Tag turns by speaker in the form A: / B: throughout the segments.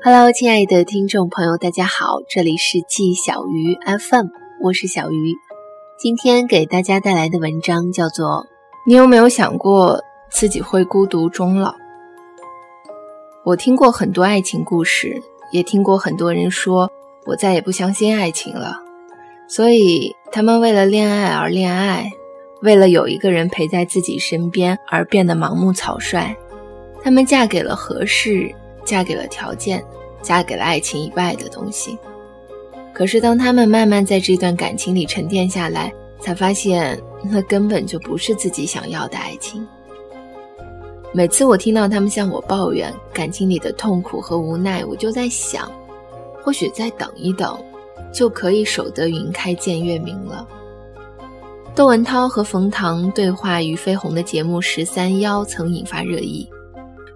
A: Hello，亲爱的听众朋友，大家好，这里是季小鱼 FM，我是小鱼。今天给大家带来的文章叫做《
B: 你有没有想过自己会孤独终老》？我听过很多爱情故事，也听过很多人说我再也不相信爱情了，所以他们为了恋爱而恋爱，为了有一个人陪在自己身边而变得盲目草率。他们嫁给了合适。嫁给了条件，嫁给了爱情以外的东西。可是，当他们慢慢在这段感情里沉淀下来，才发现那根本就不是自己想要的爱情。每次我听到他们向我抱怨感情里的痛苦和无奈，我就在想，或许再等一等，就可以守得云开见月明了。窦文涛和冯唐对话俞飞鸿的节目《十三邀》曾引发热议。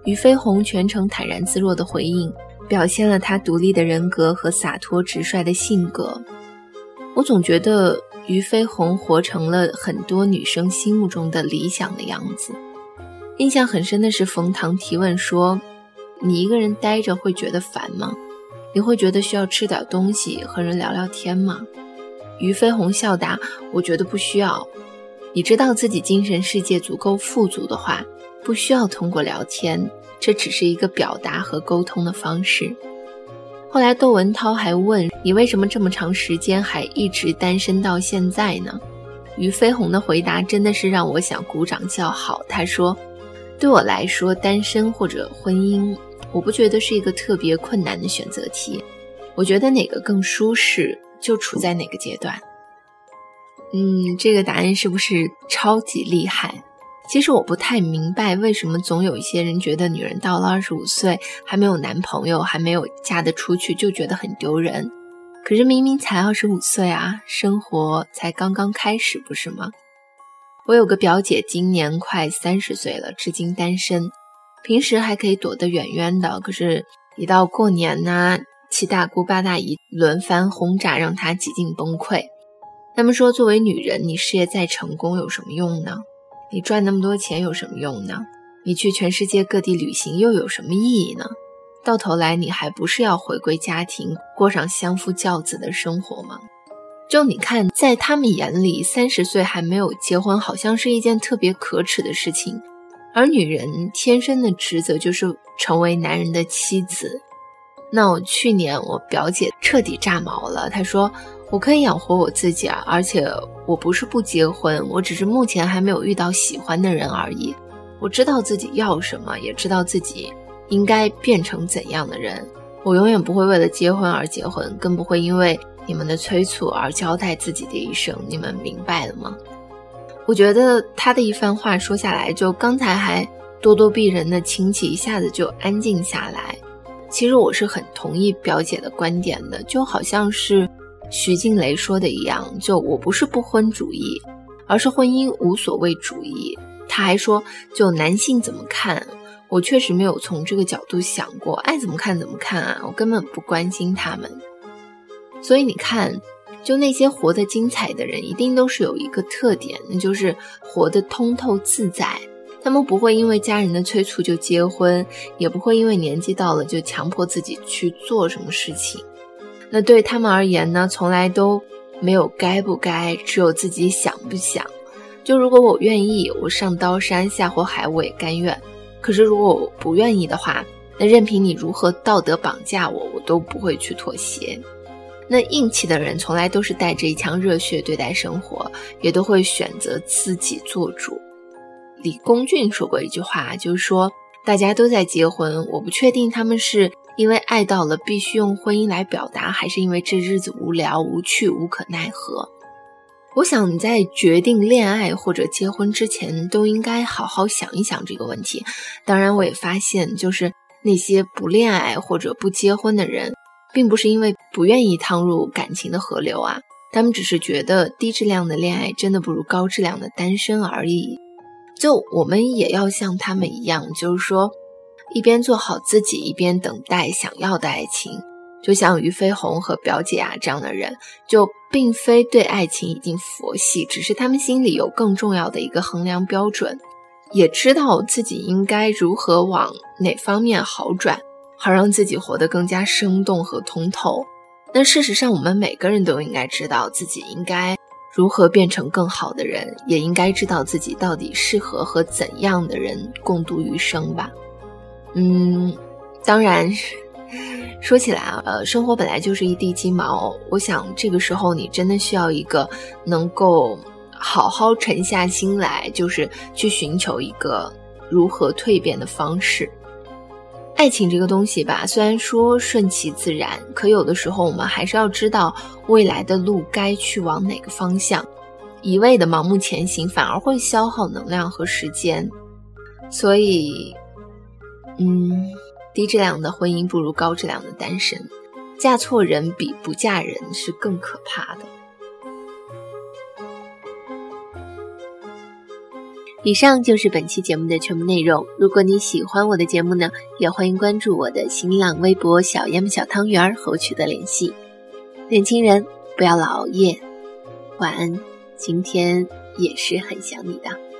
B: 俞飞鸿全程坦然自若的回应，表现了他独立的人格和洒脱直率的性格。我总觉得俞飞鸿活成了很多女生心目中的理想的样子。印象很深的是，冯唐提问说：“你一个人呆着会觉得烦吗？你会觉得需要吃点东西和人聊聊天吗？”俞飞鸿笑答：“我觉得不需要。你知道自己精神世界足够富足的话。”不需要通过聊天，这只是一个表达和沟通的方式。后来窦文涛还问你为什么这么长时间还一直单身到现在呢？俞飞鸿的回答真的是让我想鼓掌叫好。他说：“对我来说，单身或者婚姻，我不觉得是一个特别困难的选择题。我觉得哪个更舒适，就处在哪个阶段。”嗯，这个答案是不是超级厉害？其实我不太明白，为什么总有一些人觉得女人到了二十五岁还没有男朋友，还没有嫁得出去，就觉得很丢人。可是明明才二十五岁啊，生活才刚刚开始，不是吗？我有个表姐，今年快三十岁了，至今单身，平时还可以躲得远远的，可是，一到过年呢，七大姑八大姨轮番轰炸，让她几近崩溃。他们说，作为女人，你事业再成功有什么用呢？你赚那么多钱有什么用呢？你去全世界各地旅行又有什么意义呢？到头来你还不是要回归家庭，过上相夫教子的生活吗？就你看，在他们眼里，三十岁还没有结婚，好像是一件特别可耻的事情。而女人天生的职责就是成为男人的妻子。那我去年我表姐彻底炸毛了，她说。我可以养活我自己啊，而且我不是不结婚，我只是目前还没有遇到喜欢的人而已。我知道自己要什么，也知道自己应该变成怎样的人。我永远不会为了结婚而结婚，更不会因为你们的催促而交代自己的一生。你们明白了吗？我觉得他的一番话说下来，就刚才还咄咄逼人的亲戚一下子就安静下来。其实我是很同意表姐的观点的，就好像是。徐静蕾说的一样，就我不是不婚主义，而是婚姻无所谓主义。他还说，就男性怎么看，我确实没有从这个角度想过，爱怎么看怎么看啊，我根本不关心他们。所以你看，就那些活得精彩的人，一定都是有一个特点，那就是活得通透自在。他们不会因为家人的催促就结婚，也不会因为年纪到了就强迫自己去做什么事情。那对他们而言呢，从来都没有该不该，只有自己想不想。就如果我愿意，我上刀山下火海我也甘愿。可是如果我不愿意的话，那任凭你如何道德绑架我，我都不会去妥协。那硬气的人从来都是带着一腔热血对待生活，也都会选择自己做主。李公俊说过一句话，就是说大家都在结婚，我不确定他们是。因为爱到了必须用婚姻来表达，还是因为这日子无聊无趣无可奈何？我想你在决定恋爱或者结婚之前，都应该好好想一想这个问题。当然，我也发现，就是那些不恋爱或者不结婚的人，并不是因为不愿意趟入感情的河流啊，他们只是觉得低质量的恋爱真的不如高质量的单身而已。就我们也要像他们一样，就是说。一边做好自己，一边等待想要的爱情，就像俞飞鸿和表姐啊这样的人，就并非对爱情已经佛系，只是他们心里有更重要的一个衡量标准，也知道自己应该如何往哪方面好转，好让自己活得更加生动和通透。那事实上，我们每个人都应该知道自己应该如何变成更好的人，也应该知道自己到底适合和怎样的人共度余生吧。嗯，当然。说起来啊，呃，生活本来就是一地鸡毛。我想这个时候你真的需要一个能够好好沉下心来，就是去寻求一个如何蜕变的方式。爱情这个东西吧，虽然说顺其自然，可有的时候我们还是要知道未来的路该去往哪个方向。一味的盲目前行，反而会消耗能量和时间。所以，嗯。低质量的婚姻不如高质量的单身，嫁错人比不嫁人是更可怕的。
A: 以上就是本期节目的全部内容。如果你喜欢我的节目呢，也欢迎关注我的新浪微博“小 M 小汤圆”和我取得联系。年轻人不要老熬夜，晚安。今天也是很想你的。